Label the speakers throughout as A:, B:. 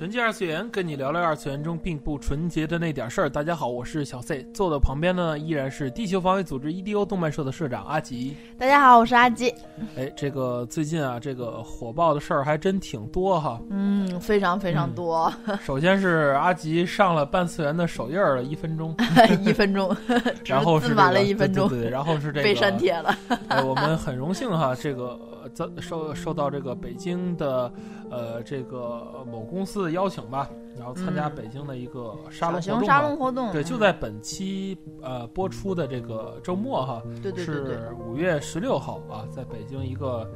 A: 纯洁二次元，跟你聊聊二次元中并不纯洁的那点事儿。大家好，我是小 C，坐的旁边呢依然是地球防卫组织 EDO 动漫社的社长阿吉。
B: 大家好，我是阿吉。
A: 哎，这个最近啊，这个火爆的事儿还真挺多哈。
B: 嗯，非常非常多。
A: 首先是阿吉上了半次元的首页了，一分钟，
B: 一分钟，
A: 然后是
B: 晚了一分钟，
A: 对对，然后是这个
B: 被删帖了。
A: 哎，我们很荣幸哈，这个遭受受到这个北京的呃这个某公司的邀请吧，然后参加北京的一个沙龙活动。
B: 沙龙活动，
A: 对，就在本期呃播出的这个周末哈，
B: 对对对，
A: 是五月十六号啊，在北京一个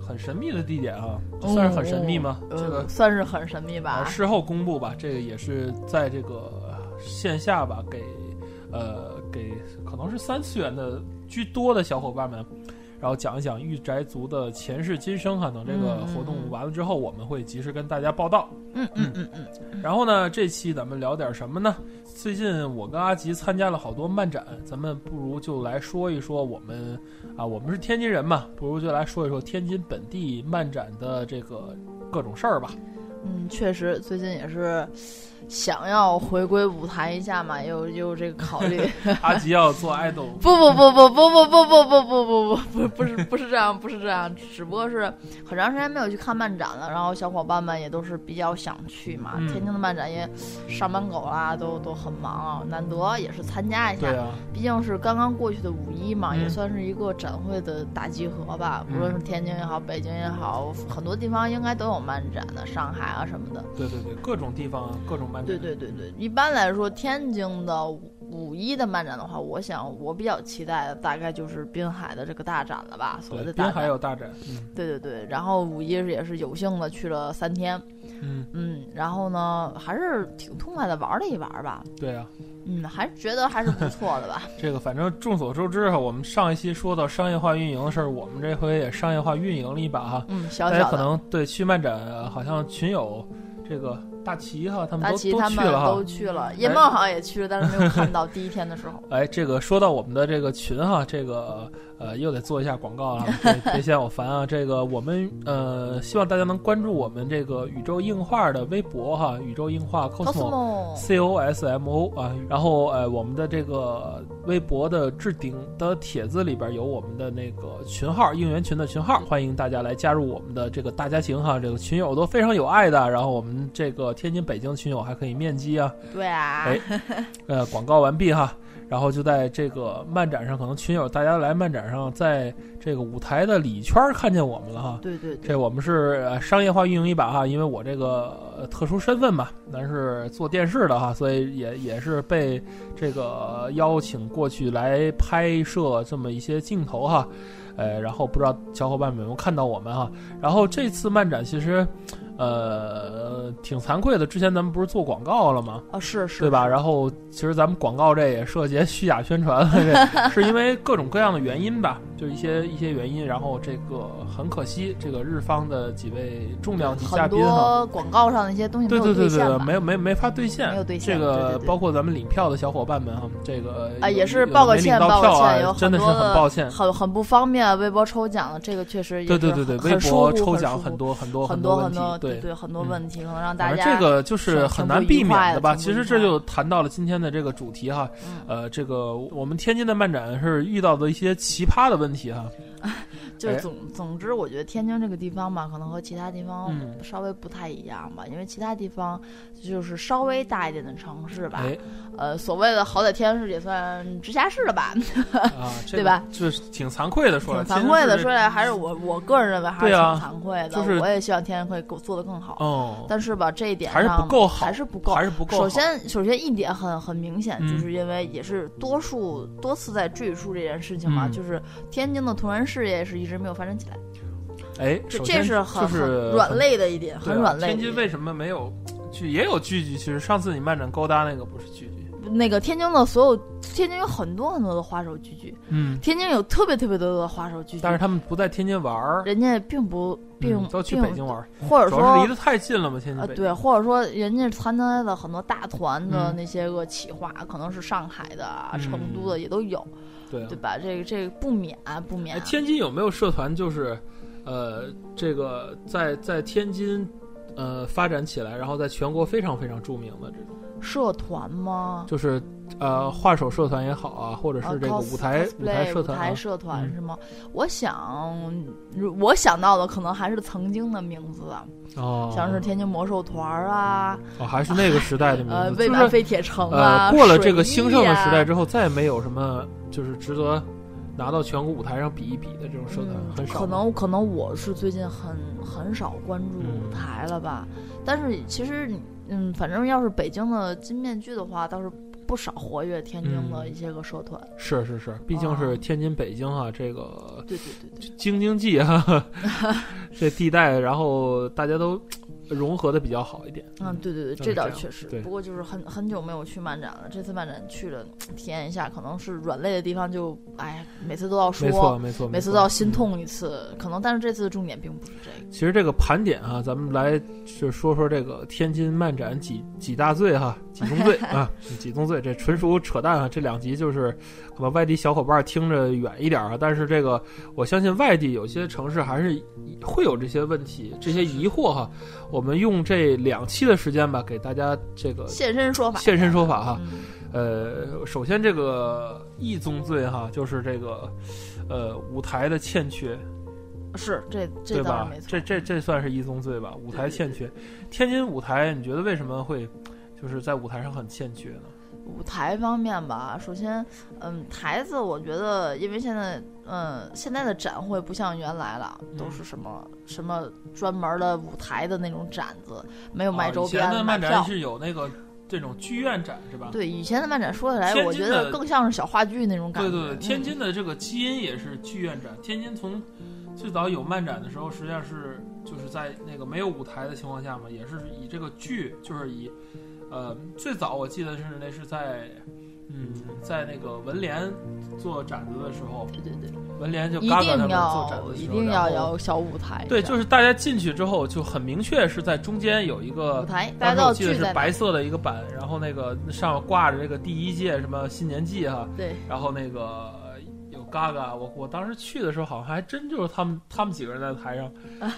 A: 很神秘的地点啊，算是很神秘吗？这个
B: 算是很神秘吧。
A: 事后公布吧，这个也是在这个线下吧，给呃给可能是三次元的居多的小伙伴们。然后讲一讲御宅族的前世今生哈，等这个活动完了之后，我们会及时跟大家报道。
B: 嗯嗯嗯嗯。
A: 然后呢，这期咱们聊点什么呢？最近我跟阿吉参加了好多漫展，咱们不如就来说一说我们啊，我们是天津人嘛，不如就来说一说天津本地漫展的这个各种事儿吧。
B: 嗯，确实，最近也是。想要回归舞台一下嘛，有有这个 考虑。
A: 阿吉要做爱豆？
B: 不不不不不不不不不不不不不不是不是这样，不是这样，只不过是很长时间没有去看漫展了，然后小伙伴们也都是比较想去嘛。天津的漫展也上班狗啦，都都很忙，难得也是参加一下。毕竟是刚刚过去的五一嘛，也算是一个展会的大集合吧。无论是天津也好，北京也好，很多地方应该都有漫展的，上海啊什么的。
A: 对对对，各种地方各种漫。
B: 对对对对，一般来说，天津的五一的漫展的话，我想我比较期待的大概就是滨海的这个大展了吧？所谓的
A: 滨海有大展，
B: 对对对。然后五一是也是有幸的去了三天，
A: 嗯
B: 嗯，然后呢还是挺痛快的玩了一玩吧。
A: 对啊，
B: 嗯，还是觉得还是不错的吧。
A: 这个反正众所周知哈，我们上一期说到商业化运营的事儿，我们这回也商业化运营了一把哈。
B: 嗯，小
A: 小大家可能对去漫展好像群友这个。大齐哈，他们都
B: 都
A: 去了哈，
B: 都去了。叶梦好像也去了，但是没有看到 第一天的时候。
A: 哎，这个说到我们的这个群哈，这个呃又得做一下广告了，别嫌我烦啊。这个我们呃希望大家能关注我们这个宇宙硬化的微博哈，宇宙硬化 cosmo c o s m o 啊。然后呃我们的这个微博的置顶的帖子里边有我们的那个群号应援群的群号，欢迎大家来加入我们的这个大家庭哈。这个群友都非常有爱的，然后我们这个。天津、北京群友还可以面基啊！
B: 对啊，
A: 哎，呃，广告完毕哈。然后就在这个漫展上，可能群友大家来漫展上，在这个舞台的里圈看见我们了哈。
B: 对对，
A: 这我们是商业化运营一把哈，因为我这个特殊身份嘛，咱是做电视的哈，所以也也是被这个邀请过去来拍摄这么一些镜头哈。呃，然后不知道小伙伴们有没有看到我们哈？然后这次漫展其实。呃，挺惭愧的。之前咱们不是做广告了吗？
B: 啊，是是，
A: 对吧？然后其实咱们广告这也涉及虚假宣传了，是因为各种各样的原因吧，就一些一些原因。然后这个很可惜，这个日方的几位重量级嘉宾
B: 哈，广告上的一些东西
A: 对对对对，没有没没法兑现，
B: 没有兑现。
A: 这个包括咱们领票的小伙伴们哈，这个
B: 啊也是报个歉，报个歉，有
A: 真的是很抱歉，
B: 很很不方便。微博抽奖这个确实
A: 对对对对，微博抽奖很多很多
B: 很多
A: 很
B: 多
A: 对。
B: 对很多问题，可能让大
A: 家这个就是很难避免
B: 的
A: 吧。其实这就谈到了今天的这个主题哈，呃，这个我们天津的漫展是遇到的一些奇葩的问题哈。
B: 就总总之，我觉得天津这个地方吧，可能和其他地方稍微不太一样吧，因为其他地方就是稍微大一点的城市吧，呃，所谓的好歹天津市也算直辖市了吧，对吧？
A: 就是挺惭愧的说，
B: 挺惭愧的说来，还是我我个人认为还是挺惭愧的，
A: 就是
B: 我也希望天津可以给我做的更好。
A: 哦，
B: 但是吧，这一点
A: 还是不够好，
B: 还是不够，
A: 还是不够。
B: 首先，首先一点很很明显，就是因为也是多数多次在赘述这件事情嘛，就是天津的同人事业是一直没有发展起来。
A: 哎，
B: 这这是很
A: 就是
B: 很软肋的一点，很软肋
A: 天。津为什么没有剧？也有剧剧，其实上次你漫展勾搭那个不是剧剧，
B: 那个天津的所有，天津有很多很多的花手聚聚，
A: 嗯，
B: 天津有特别特别多的花手聚聚，
A: 但是他们不在天津玩儿，
B: 人家并不并
A: 嗯都去北京玩儿，
B: 或者说
A: 离得太近了嘛，天津
B: 呃，对，或者说人家参加的很多大团的
A: 嗯
B: 那些个企划，可能是上海的、啊、成都的也都有，
A: 对啊
B: 对吧？这个这个不免不免
A: 哎，。天津有没有社团就是，呃，这个在在天津，呃，发展起来，然后在全国非常非常著名的这种，
B: 社团吗？
A: 就是呃，画手社团也好啊，或者
B: 啊
A: 是这个舞台、舞台社团、啊，
B: 舞台社团
A: 嗯。
B: 是吗？我想，如我想到的可能还是曾经的名字啊，
A: 哦，
B: 像是天津魔兽团啊，
A: 哦，还是那个时代的名
B: 呃，
A: 字，
B: 蔚
A: 就是
B: 蓝飞铁城啊，
A: 呃，过了这个兴盛的时代之后，再也没有什么就是值得拿到全国舞台上比一比的这种社团，
B: 嗯
A: 很少。
B: 可能可能我是最近很很少关注
A: 嗯。
B: 舞台了吧，但是其实嗯，反正要是北京的金面具的话，倒是不少活跃天津的
A: 嗯。
B: 一些个社团。
A: 是是是，毕竟
B: 哦
A: 是天津、北京啊，这个
B: 对对对对，
A: 京津冀啊，这地带，然后大家都融合的比较好一点。
B: 嗯，对对对，这倒确实。不过就是很很久没有去漫展了，这次漫展去了，体验一下，可能是软肋的地方就，哎，每次都要说，
A: 没错没错，
B: 每次都要心。
A: 嗯
B: 痛一次，可能，但是这次的重点并不是这个。
A: 其实这个盘点啊，咱们来就说说这个天津漫展几几大罪哈，几宗罪 啊，几宗罪，这纯属扯淡啊！这两集就是可能外地小伙伴听着远一点啊，但是这个我相信外地有些城市还是会有这些问题、这些疑惑哈。我们用这两期的时间吧，给大家这个
B: 现身说法，
A: 现身说法哈。
B: 嗯，
A: 呃，首先这个一宗罪哈，就是这个呃舞台的欠缺，
B: 是这这
A: 对吧。这这这算是一宗罪吧？舞台
B: 对对
A: 欠缺，天津舞台，你觉得为什么会就是在舞台上很欠缺呢？
B: 舞台方面吧，首先，嗯，台子我觉得，因为现在，嗯，现在的展会不像原来了，都
A: 嗯
B: 是什么什么专门的舞台的那种展子，没有卖周
A: 啊以前
B: 边、
A: 的。漫展是有那个这种剧院展是吧？
B: 对，以前的漫展说起来，我觉得更像是小话剧那种感觉。
A: 对对对，天
B: 嗯
A: 津的这个基因也是剧院展。天津从最早有漫展的时候，实际上是就是在那个没有舞台的情况下嘛，也是以这个剧，就是以呃最早我记得是那是在嗯在那个文联做展子的时候，
B: 对对对，
A: 文联就
B: 一
A: 嘎嘎他们
B: 定
A: 做展子的时候
B: 一定要
A: 然后
B: 有小舞台。
A: 对，就是大家进去之后就很明确是在中间有一个
B: 舞台，大家要
A: 当时我记得
B: 聚在那儿。
A: 是白色的一个板，然后那个上面挂着这个第一届什么新年季哈，
B: 对，
A: 然后那个有嘎嘎，我我当时去的时候好像还真就是他们他们几个人在台上，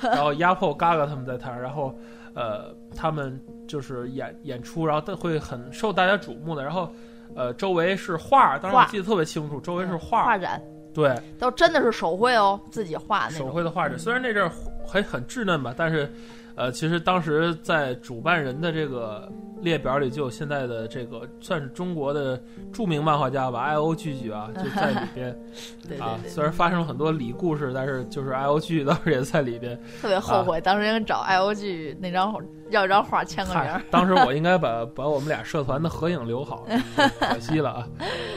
A: 然后压迫嘎嘎他们在台上，然后呃他们就是演演出，然后都会很受大家瞩目的，然后呃周围是画，当时我记得特别清楚，周围是
B: 画
A: 画，
B: 展，
A: 对
B: 都真的是手绘哦，自己画那
A: 手。绘的画展，虽然那阵儿还很稚嫩吧，但是呃其实当时在主办人的这个列表里就有现在的这个算是中国的著名漫画家吧，I O 聚聚啊就在里边。
B: 对对
A: 啊，虽然发生了很多李故事，但是就是 I O G 当时也在里边。
B: 特别后悔，当时应该找 I O G 那张要一张画签个名。，
A: 当时我应该把把我们俩社团的合影留好，可惜了啊，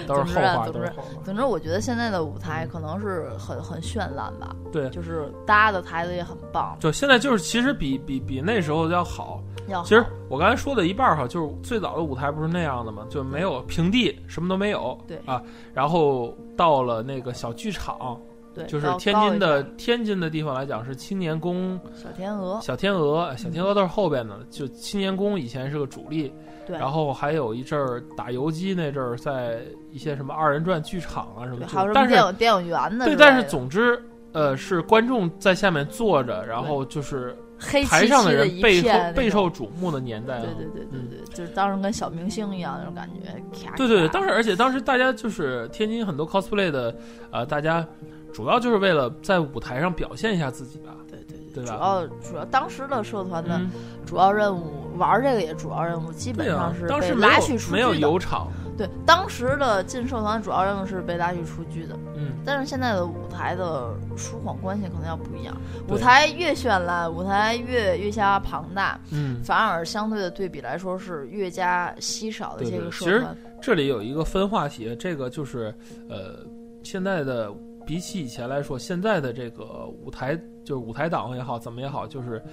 A: 都是后话，都是后话。
B: 总之，我觉得现在的舞台可能是很很绚烂吧，
A: 对，
B: 就是搭的台子也很棒，
A: 就现在就是其实比比比那时候要好。
B: 要好
A: 其实我刚才说的一半儿哈，就是最早的舞台不是那样的嘛，就没有平地，什么都没有。
B: 对
A: 啊，然后到了那个小剧场，
B: 对，
A: 就是天津的天津的地方来讲是青年宫、
B: 小天鹅，
A: 小天鹅，小天鹅都是后边的，就青年宫以前是个主力。
B: 对，
A: 然后还有一阵儿打游击那阵儿，在一些什么二人转剧场啊什么，就，
B: 还有什么
A: 但是
B: 电影电影园的
A: 对，但是总之，呃，是观众在下面坐着，然后就是台上
B: 的
A: 人备受备受瞩目的年代、啊。
B: 对对对对
A: 嗯
B: 对，就是当时跟小明星一样那种感觉，咔
A: 对对对，当时而且当时大家就是天津很多 cosplay 的，呃，大家主要就是为了在舞台上表现一下自己吧，
B: 对对
A: 对吧
B: 主要主要当时的社团的
A: 嗯，
B: 主要任务，玩这个也主要任务，基本上是，
A: 当
B: 被
A: 时没有
B: 拉去
A: 没有
B: 剧的。
A: 油场，
B: 对，当时的进社团主要任务是被拉去出剧的，
A: 嗯，
B: 但是现在的舞台的疏缓关系可能要不一样，舞台越绚烂，舞台越越加庞大，
A: 嗯，
B: 反而相对的对比来说是越加稀少的这个
A: 对对其实
B: 社团。
A: 这里有一个分话题，这个就是呃，现在的比起以前来说，现在的这个舞台就是舞台党也好，怎么也好，就是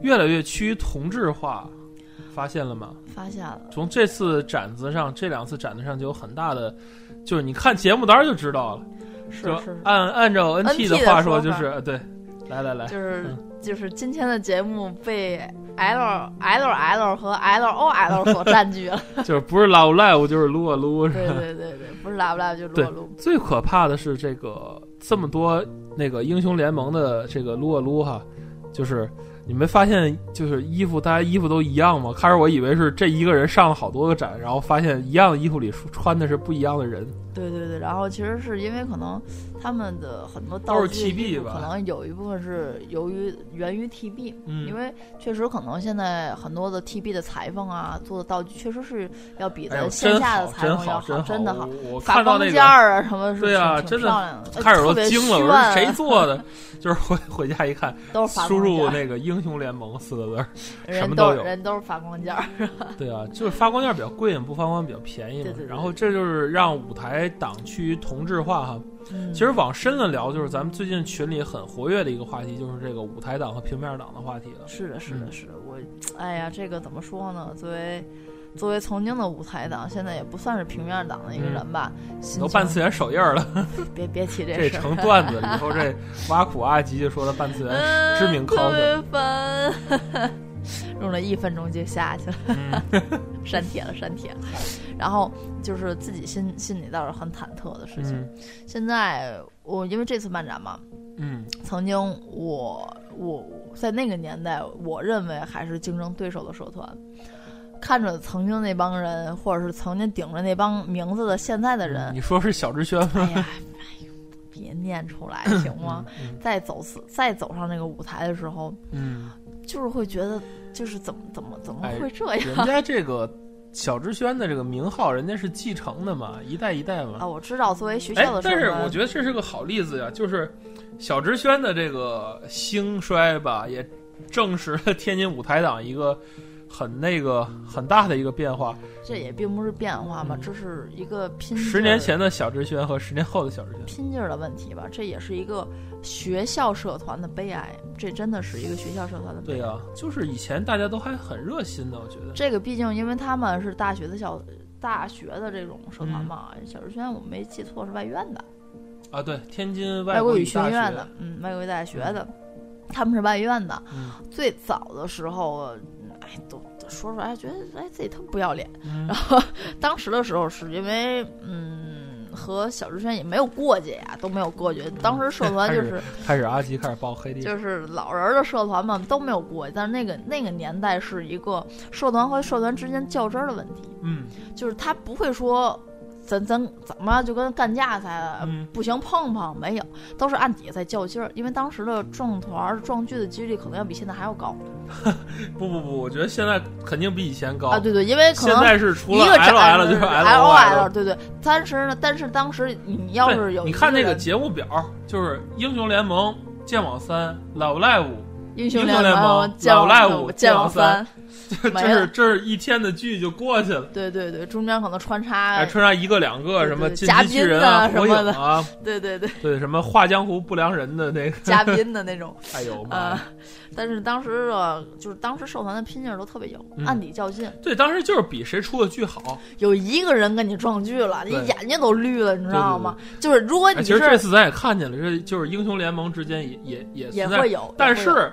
A: 越来越趋于同质化，发现了吗？
B: 发现了。
A: 从这次展子上，这两次展子上就有很大的，就是你看节目单就知道了。
B: 是是。
A: 按按照
B: NT
A: 的话说，就是对，来来来，
B: 就是就是今天的节目被 L L L 和 L O L 所占据了。
A: 就是不是 Love Live 就是撸啊撸，是
B: 吧？对对对对，不是 Love Live 就撸啊撸。
A: 最可怕的是这个这么多那个英雄联盟的这个撸啊撸哈，就是。你没发现就是衣服，大家衣服都一样吗？开始我以为是这一个人上了好多个展，然后发现一样的衣服里穿的是不一样的人。
B: 对对对，然后其实是因为可能他们的很多道
A: 具
B: 可能有一部分是由于源于 TB，因为确实可能现在很多的 TB 的裁缝啊做的道具确实是要比在线下的裁缝要
A: 好，
B: 真的
A: 好。
B: 发光件儿啊什么，
A: 对啊，真的开始都惊了，我说谁做的？就是回回家一看，
B: 都是
A: 输入那个英雄联盟四个字，什么
B: 都
A: 有，
B: 人都是发光件儿。
A: 对啊，就是发光件比较贵，不发光比较便宜嘛。然后这就是让舞台。党趋于同质化哈，其实往深了聊，就是咱们最近群里很活跃的一个话题，就是这个舞台党和平面党的话题了。
B: 是的，是的，是的。我，哎呀，这个怎么说呢？作为作为曾经的舞台党，现在也不算是平面党的一个人吧，
A: 都半次元手印了。
B: 别别提
A: 这这成段子，以后这挖苦阿吉就说的半次元知名 cos。
B: 特别烦。用了一分钟就下去了，删帖了，删帖了。然后就是自己心心里倒是很忐忑的事情。现在我因为这次漫展嘛，
A: 嗯，
B: 曾经我我在那个年代，我认为还是竞争对手的社团，看着曾经那帮人，或者是曾经顶着那帮名字的现在的人，
A: 你说是小志轩吗？
B: 哎呀，哎呦，别念出来行吗？再走次再走上那个舞台的时候，
A: 嗯。
B: 就是会觉得，就是怎么怎么怎么会这样？
A: 人家这个小之轩的这个名号，人家是继承的嘛，一代一代嘛。
B: 啊，我知道，作为学校的，
A: 但是我觉得这是个好例子呀，就是小之轩的这个兴衰吧，也证实了天津舞台党一个。很那个很大的一个变化，
B: 这也并不是变化嘛，这是一个拼。
A: 十年前的小志轩和十年后的小志轩，
B: 拼劲儿的问题吧，这也是一个学校社团的悲哀，这真的是一个学校社团的悲哀。
A: 对啊，就是以前大家都还很热心的，我觉得。
B: 这个毕竟因为他们是大学的小大学的这种社团嘛，小志轩我没记错是外院的。
A: 啊，对，天津
B: 外
A: 国
B: 语学院的，嗯，外国语大学的，他们是外院的。最早的时候。哎，都说出来，觉得哎自己特不要脸。然后当时的时候，是因为嗯和小志轩也没有过节呀，都没有过节。当时社 团就是
A: 开始阿吉开始报黑地，
B: 就是老人的社团嘛都没有过节。但是那个那个年代是一个社团和社团之间较真儿的问题。
A: 嗯，
B: 就是他不会说。咱咱怎么就跟干架似的？不行，碰碰没有，都是按底下在较劲儿。因为当时的撞团撞剧的几率可能要比现在还要高。
A: 不不不，我觉得现在肯定比以前高
B: 啊！对对，因为可能
A: 现在是除了 L L 就是 L
B: O L，对对。但是呢，但是当时你要是有
A: 你看那个节目表，就是英雄联盟、剑网三、Love Live、
B: 英雄
A: 联
B: 盟、
A: Love Live、剑
B: 网
A: 三。这是这是一天的剧就过去了。
B: 对对对，中间可能穿插
A: 穿插一个两个什么金
B: 机
A: 器人啊、
B: 火影
A: 啊，
B: 对对对
A: 对，什么画江湖不良人的那个
B: 嘉宾的那种。
A: 哎呦
B: 妈！但是当时啊，就是当时社团的拼劲儿都特别有，暗底较劲。
A: 对，当时就是比谁出的剧好。
B: 有一个人跟你撞剧了，你眼睛都绿了，你知道吗？就是如果你
A: 其实这次咱也看见了，这就是英雄联盟之间也也
B: 也
A: 也
B: 会有，
A: 但是。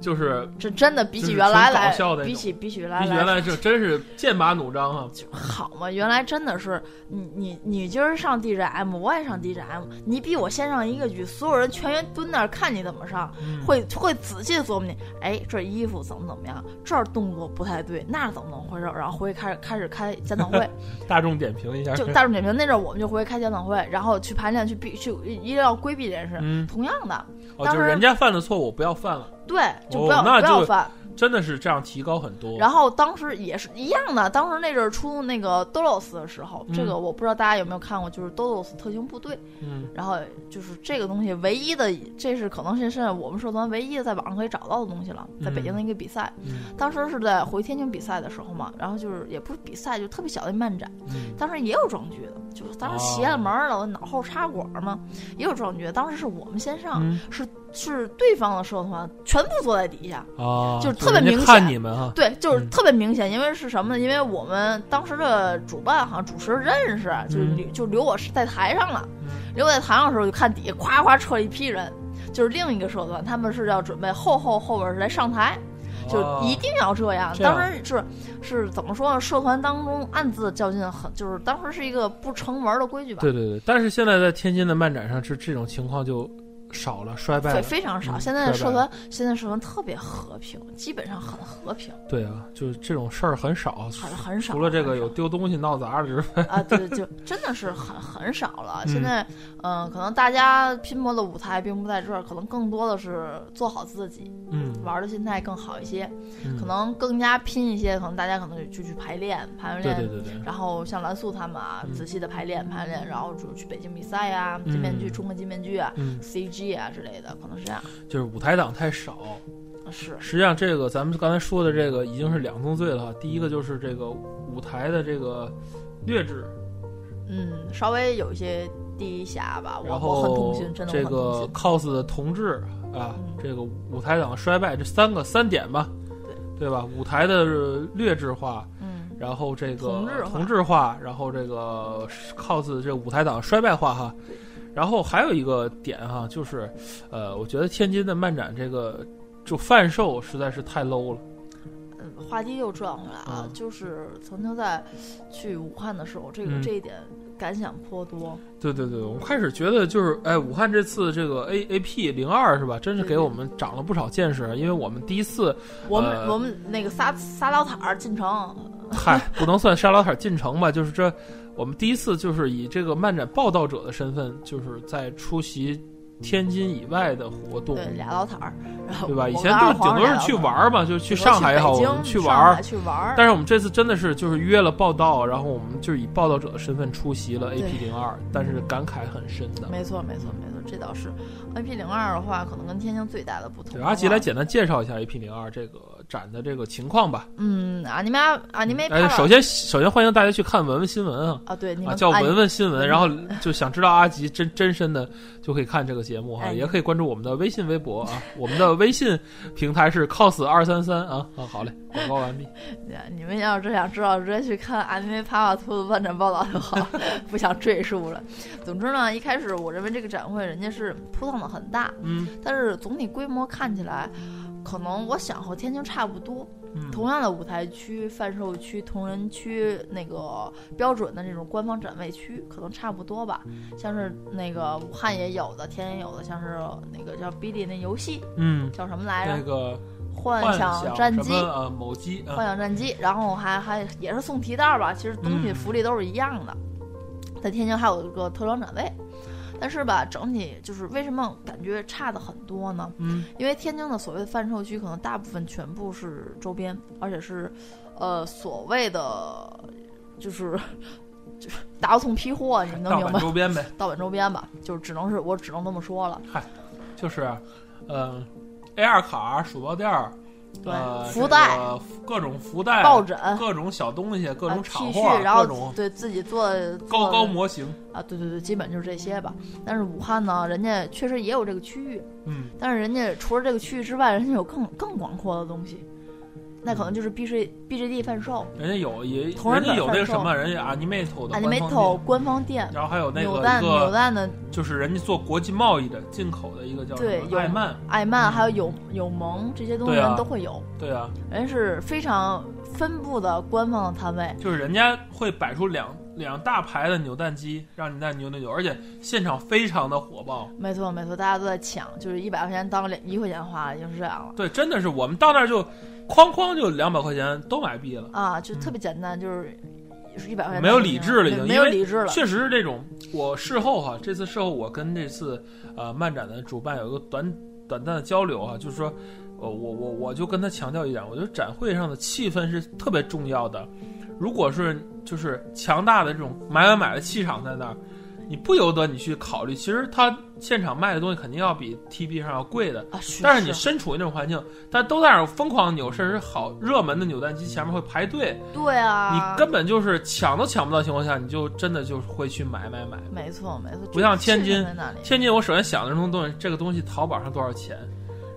A: 就是
B: 这真的比起原来来，
A: 比
B: 起比起
A: 原
B: 来，
A: 原来这真是剑拔弩张啊！
B: 好嘛，原来真的是你你你今儿上 DJM，我也上 DJM，你比我先上一个局，所有人全员蹲那儿看你怎么上，会会仔细琢磨你，哎，这衣服怎么怎么样，这儿动作不太对，那怎么怎么回事？然后回去开始开始开检讨会，
A: 大众点评一下，
B: 就大众点评那阵儿我们就回去开检讨会，然后去排练，去必去一定要规避这件事。同样的，
A: 就是人家犯的错误不要犯了。
B: 对，就不要不要犯，
A: 真的是这样提高很多。
B: 然后当时也是一样的，当时那阵儿出那个 DOS 的时候，这个我不知道大家有没有看过，就是 DOS 特型部队。
A: 嗯。
B: 然后就是这个东西唯一的，这是可能是现在我们社团唯一的在网上可以找到的东西了，在北京的一个比赛。
A: 嗯。
B: 当时是在回天津比赛的时候嘛，然后就是也不是比赛，就特别小的漫展。嗯。当时也有装具的，就当时邪了门了，我脑后插管嘛，也有这种觉。当时是我们先上，是是对方的社团全部坐在底下
A: 啊，
B: 就是特别明显。
A: 看你们哈，
B: 对，就是特别明显，因为是什么呢？因为我们当时的主办好像主持认识，就留就留我是在台上了，留我在台上的时候就看底下夸夸撤了一批人，就是另一个社团，他们是要准备后后后边是来上台。就一定要这样。当时是是怎么说呢？社团当中暗自较劲，很就是当时是一个不成文的规矩吧。
A: 对对对。但是现在在天津的漫展上，是这种情况就。少了，衰败对
B: 非常少。现在的社团，现在社团特别和平，基本上很和平。
A: 对啊，就是这种事儿很少，
B: 很很少。
A: 除了这个有丢东西闹砸的之外，
B: 啊，对，就真的是很很少了。现在，嗯，可能大家拼搏的舞台并不在这儿，可能更多的是做好自己，
A: 嗯，
B: 玩的心态更好一些，可能更加拼一些。可能大家可能就去排练，排完练，
A: 对对对对。
B: 然后像蓝素他们啊，仔细的排练排练，然后就去北京比赛呀，金面具冲个金面具啊，CG。啊之类的，可能是这样，
A: 就是舞台党太少，
B: 是。
A: 实际上，这个咱们刚才说的这个已经是两宗罪了。第一个就是这个舞台的这个劣质，
B: 嗯，稍微有一些低下吧。
A: 然
B: 后，很痛心，真的
A: 这个 cos 的同志啊，这个舞台党衰败，这三个三点吧，
B: 对
A: 对吧？舞台的劣质
B: 化，
A: 嗯，然后这个
B: 同
A: 质化，然后这个 cos 这舞台党衰败化哈。然后还有一个点哈，就是，呃，我觉得天津的漫展这个就贩售实在是太 low 了。
B: 嗯，话题又转回来啊，就是曾经在去武汉的时候，这个这一点感想颇多。
A: 对对对，我们开始觉得就是，哎，武汉这次这个 A A P 零二是吧？真是给我们长了不少见识，因为我们第一次，
B: 我们我们那个撒撒老塔进城，
A: 嗨，不能算沙老塔进城吧，就是这。我们第一次就是以这个漫展报道者的身份，就是在出席天津以外的活动。
B: 对，俩老坦儿，
A: 对吧？以前就顶多是去玩儿嘛，就去上海也好，我们去玩儿。
B: 去玩儿。
A: 但是我们这次真的是就是约了报道，然后我们就是以报道者的身份出席了 AP 零二，但是感慨很深的。
B: 没错，没错，没错，这倒是 AP 零二的话，可能跟天津最大的不同。
A: 阿吉来简单介绍一下 AP 零二这个。展的这个情况吧，
B: 嗯啊，你们啊，你们
A: 哎，首先首先欢迎大家去看文文新闻啊
B: 啊，对，
A: 啊叫文文新闻，然后就想知道阿吉真真身的就可以看这个节目哈，也可以关注我们的微信微博啊，我们的微信平台是 cos 二三三啊啊，好嘞，广告完毕。
B: 你们要是想知道，直接去看阿尼梅帕瓦兔的漫展报道就好，不想赘述了。总之呢，一开始我认为这个展会人家是铺腾的很大，
A: 嗯，
B: 但是总体规模看起来。可能我想和天津差不多，同样的舞台区、贩售区、同仁区，那个标准的那种官方展位区，可能差不多吧。像是那个武汉也有的，天津有的，像是那个叫 B 哩那游戏，
A: 嗯，
B: 叫什么来着？
A: 那个
B: 幻想战机，
A: 呃，某机，
B: 幻想战机。然后还还也是送提袋吧，其实东西福利都是一样的。在天津还有一个特装展位。但是吧，整体就是为什么感觉差的很多呢？
A: 嗯，
B: 因为天津的所谓的贩售区，可能大部分全部是周边，而且是，呃，所谓的就是就是大葱批货，你们能明白？
A: 周边呗，
B: 盗版周边吧，就只能是我只能这么说了。
A: 嗨，就是，呃，AR 卡、鼠标垫儿。
B: 对，福袋，
A: 各种福袋、
B: 抱枕，
A: 各种小东西，各种厂
B: 货，
A: 各种
B: 对自己做
A: 高高模型
B: 啊，对对对，基本就是这些吧。但是武汉呢，人家确实也有这个区域，
A: 嗯，
B: 但是人家除了这个区域之外，人家有更更广阔的东西。那可能就是 B G B G D 贩售，
A: 人家有也，人家有那个什么，人家 Animate 的
B: Animate 官方店，
A: 然后还有那个
B: 扭蛋扭蛋的，
A: 就是人家做国际贸易的进口的一个叫
B: 对
A: 艾曼
B: 艾曼，还有有有盟这些东西人都会有，
A: 对啊，
B: 人是非常分布的官方的摊位，
A: 就是人家会摆出两两大排的扭蛋机，让你在扭扭扭，而且现场非常的火爆，
B: 没错没错，大家都在抢，就是一百块钱当两一块钱花，已经是这样了，
A: 对，真的是我们到那儿就。哐哐就两百块钱都买币了
B: 啊！就特别简单，就是是一百块钱。
A: 没有理智了，已经
B: 没有理智了。
A: 确实是这种。我事后哈，这次事后我跟这次呃漫展的主办有一个短短暂的交流哈，就是说，呃，我我我就跟他强调一点，我觉得展会上的气氛是特别重要的。如果是就是强大的这种买买买的气场在那儿，你不由得你去考虑，其实他现场卖的东西肯定要比 TB 上要贵的。
B: 啊，是
A: 但是你身处于那种环境，大家都在那儿疯狂扭，甚至好热门的扭蛋机前面会排队，
B: 对啊，
A: 你根本就是抢都抢不到情况下，你就真的就是会去买买买。
B: 没错没错，
A: 不像天津天津，我首先想的这种东西，这个东西淘宝上多少钱，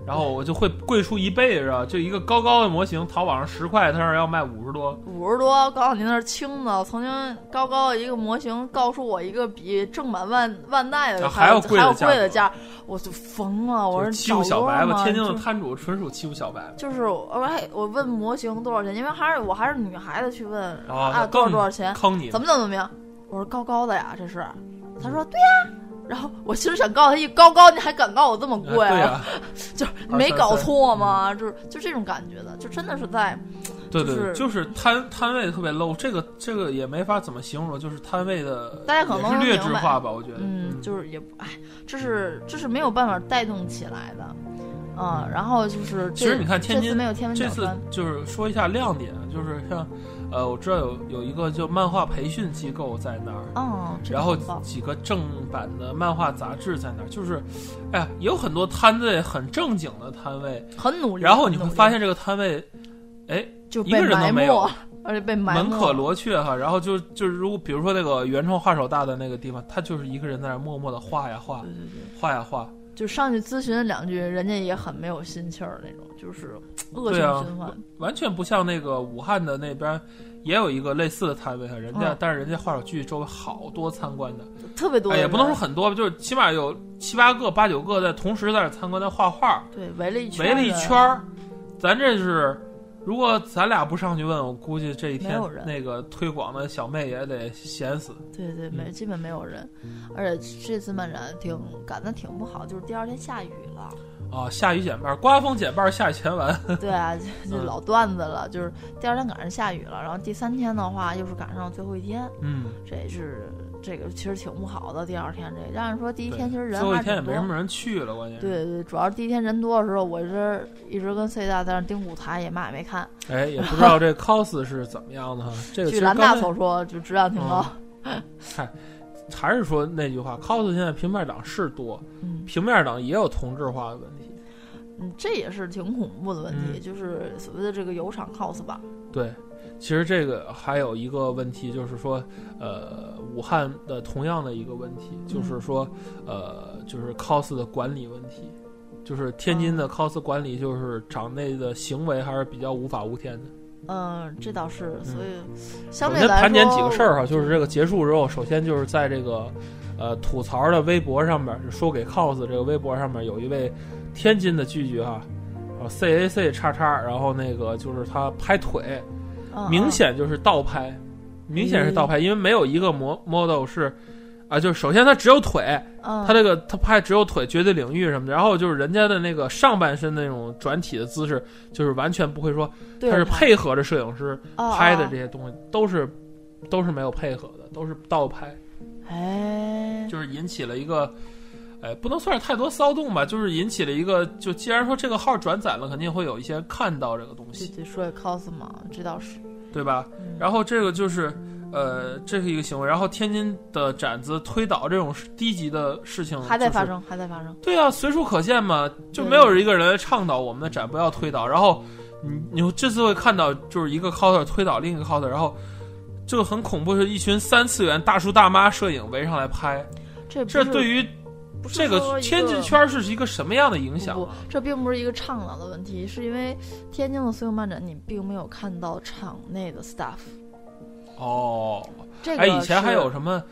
A: 然后我就会贵出一倍，是吧？就一个高高的模型，淘宝上十块，他那儿要卖五十多。
B: 五十多，告诉你那是轻的。曾经高高的一个模型，告诉我一个比正版万万代的
A: 啊还要
B: 要还要
A: 贵的价
B: 贵的价，我就疯了。我说
A: 就是欺负小白吧，天津的摊主纯属欺负小白。
B: 就是我还我问模型多少钱，因为还是我还是女孩子去问
A: 哦
B: 啊多少多少钱，
A: 坑你
B: 怎么怎么怎么样？我说高高的呀，这是。他说对呀、然后我其实想告诉他一高高，你还敢告我这么
A: 啊
B: 贵？
A: 对呀、
B: 就是没搞错吗？就是就这种感觉的，就真的是在
A: 对对，
B: 就是
A: 就是摊摊位特别 low，这个这个也没法怎么形容，就是摊位的，
B: 大家可能
A: 也是劣
B: 能明白
A: 质化吧，我觉得。
B: 嗯，就是也不哎，这是这是没有办法带动起来的，嗯，然后就是
A: 其实你看天津
B: 没有天文
A: 这次，就是说一下亮点，就是像，呃，我知道有有一个就漫画培训机构在那儿，
B: 嗯，这个
A: 然后几个正版的漫画杂志在那儿，就是，哎呀，有很多摊位很正经的摊位，
B: 很努力，
A: 然后你会发现这个摊位，哎，
B: 就
A: 一个人都没有，
B: 而且被埋没
A: 门可罗雀哈，然后就就是如果比如说那个原创画手大的那个地方，他就是一个人在那儿默默的画呀画
B: 对，对对，
A: 画呀画，
B: 就上去咨询两句，人家也很没有心气儿那种，就是恶性循环。
A: 完全不像那个武汉的那边也有一个类似的摊位哈，人家、
B: 嗯
A: 但是人家画手剧周围好多参观的，
B: 特别多
A: 哎，也不能说很多吧，就是起码有七八个、八九个在同时在那参观在画画，
B: 对围了一圈，
A: 围了一圈儿。咱这是，如果咱俩不上去问，我估计这一天那个推广的小妹也得闲死。
B: 对对，没
A: 嗯。
B: 基本没有人，而且这次漫展挺赶的挺不好，就是第二天下雨了。
A: 啊，下雨减半，刮风减半，下雨全完。
B: 对啊，就老段子了，就是第二天赶上下雨了，然后第三天的话又是赶上最后一天，
A: 嗯，
B: 这也是这个其实挺不好的。第二天这，但是说第一天其实人
A: 最后一
B: 还挺多。
A: 天也没什么人去了，关键是。
B: 对对，主要是第一天人多的时候，我这一直跟 C 大在那盯舞台，也嘛也没看。
A: 哎，也不知道这 cos 是怎么样的哈。这个
B: 据兰大所说，就质量挺高。
A: 嗨还是说那句话，cos 现在平面党是多，
B: 嗯
A: 平面党也有同质化的问题。
B: 嗯，这也是挺恐怖的问题，
A: 嗯
B: 就是所谓的这个有场 cos 吧。
A: 对，其实这个还有一个问题，就是说，呃，武汉的同样的一个问题，就是说，呃，就是 cos 的管理问题，就是天津的 cos 管理，就是场内的行为还是比较无法无天的。
B: 嗯，这倒是，所以
A: 嗯首
B: 相对来说，
A: 先盘点几个事儿哈，就是这个结束之后，首先就是在这个呃吐槽的微博上面，就说给 cos 这个微博上面有一位天津的聚聚哈，啊 C A C 叉叉，然后那个就是他拍腿，
B: 嗯
A: 明显就是倒拍，明显是倒拍，因为没有一个模 model 是啊，就是首先他只有腿，
B: 嗯，
A: 他这个他拍只有腿，绝对领域什么的，然后就是人家的那个上半身那种转体的姿势，就是完全不会说他是配合着摄影师
B: 哦
A: 拍的
B: 哦。
A: 这些东西，都是都是没有配合的，都是倒拍，
B: 哎，
A: 就是引起了一个。哎，不能算是太多骚动吧，就是引起了一个，就既然说这个号转载了，肯定会有一些人看到这个东
B: 对
A: 西，
B: 对，说给 cos 嘛，这倒是。
A: 对吧？
B: 嗯
A: 然后这个就是，呃，这是一个行为。然后天津的展子推倒这种低级的事情就是
B: 还在发生，还在发生。
A: 对啊，随处可见嘛，就没有一个人来倡导我们的展不要推倒。然后你你这次会看到，就是一个 coser 推倒另一个 coser，然后这个很恐怖，是一群三次元大叔大妈摄影围上来拍。
B: 这
A: 这对于
B: 不是
A: 这个天津圈是一个什么样的影响
B: 不
A: 啊？
B: 不，这并不是一个倡导的问题，是因为天津的所有漫展你并没有看到场内的 staff。
A: 哦，
B: 这个
A: 哎，以前还有什么？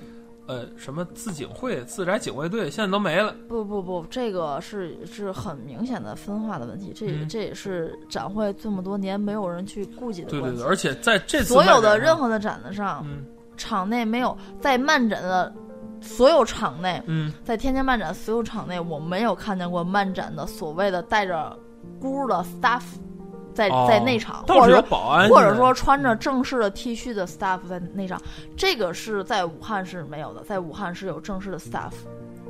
A: 呃，什么自警会、自宅警卫队，现在都没了。
B: 不不不，这个是是很明显的分化的问题，这、
A: 嗯
B: 这也是展会这么多年没有人去顾及的
A: 对对对，而且在这
B: 所有的任何的展子上，
A: 嗯
B: 场内没有在漫展的所有场内，
A: 嗯。
B: 在天津漫展所有场内，我没有看见过漫展的所谓的带着箍的 staff 在、
A: 哦
B: 在内场，或者说
A: 保安，
B: 或者说穿着正式的 T 恤的 staff 在内场，这个是在武汉是没有的，在武汉是有正式的 staff，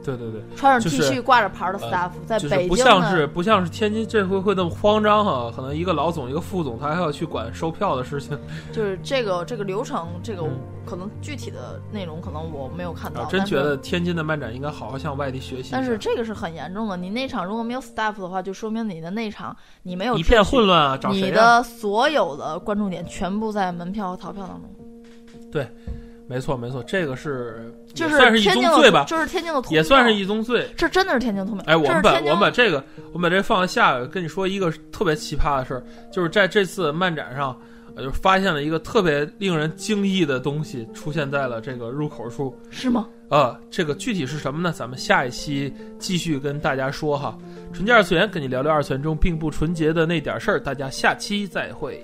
A: 对对对，
B: 穿着 T 恤挂着牌儿的
A: 呃
B: staff，、在
A: 就是
B: 北京
A: 不像是不像是天津这回会那么慌张哈，可能一个老总一个副总他还要去管售票的事情，
B: 就是这个这个流程，这个
A: 嗯
B: 可能具体的内容可能我没有看到，
A: 我真觉得天津的漫展应该好好向外地学习。
B: 但是这个是很严重的，你那场如果没有 staff 的话，就说明你的那场你没有
A: 一片混乱啊，找
B: 你
A: 谁啊？
B: 的所有的关注点全部在门票和逃票当中，
A: 没错没错，这个是
B: 就
A: 也算是一宗罪吧，
B: 就是天津的通
A: 也算是一宗罪。
B: 这真的是天津通票。
A: 哎，我们把我们把这个我们把这放在下边，跟你说一个特别奇葩的事儿，就是在这次漫展上，呃，就发现了一个特别令人惊异的东西出现在了这个入口处。
B: 是吗？
A: 呃，这个具体是什么呢？咱们下一期继续跟大家说哈。纯洁二次元跟你聊聊二次元中并不纯洁的那点事儿，大家下期再会。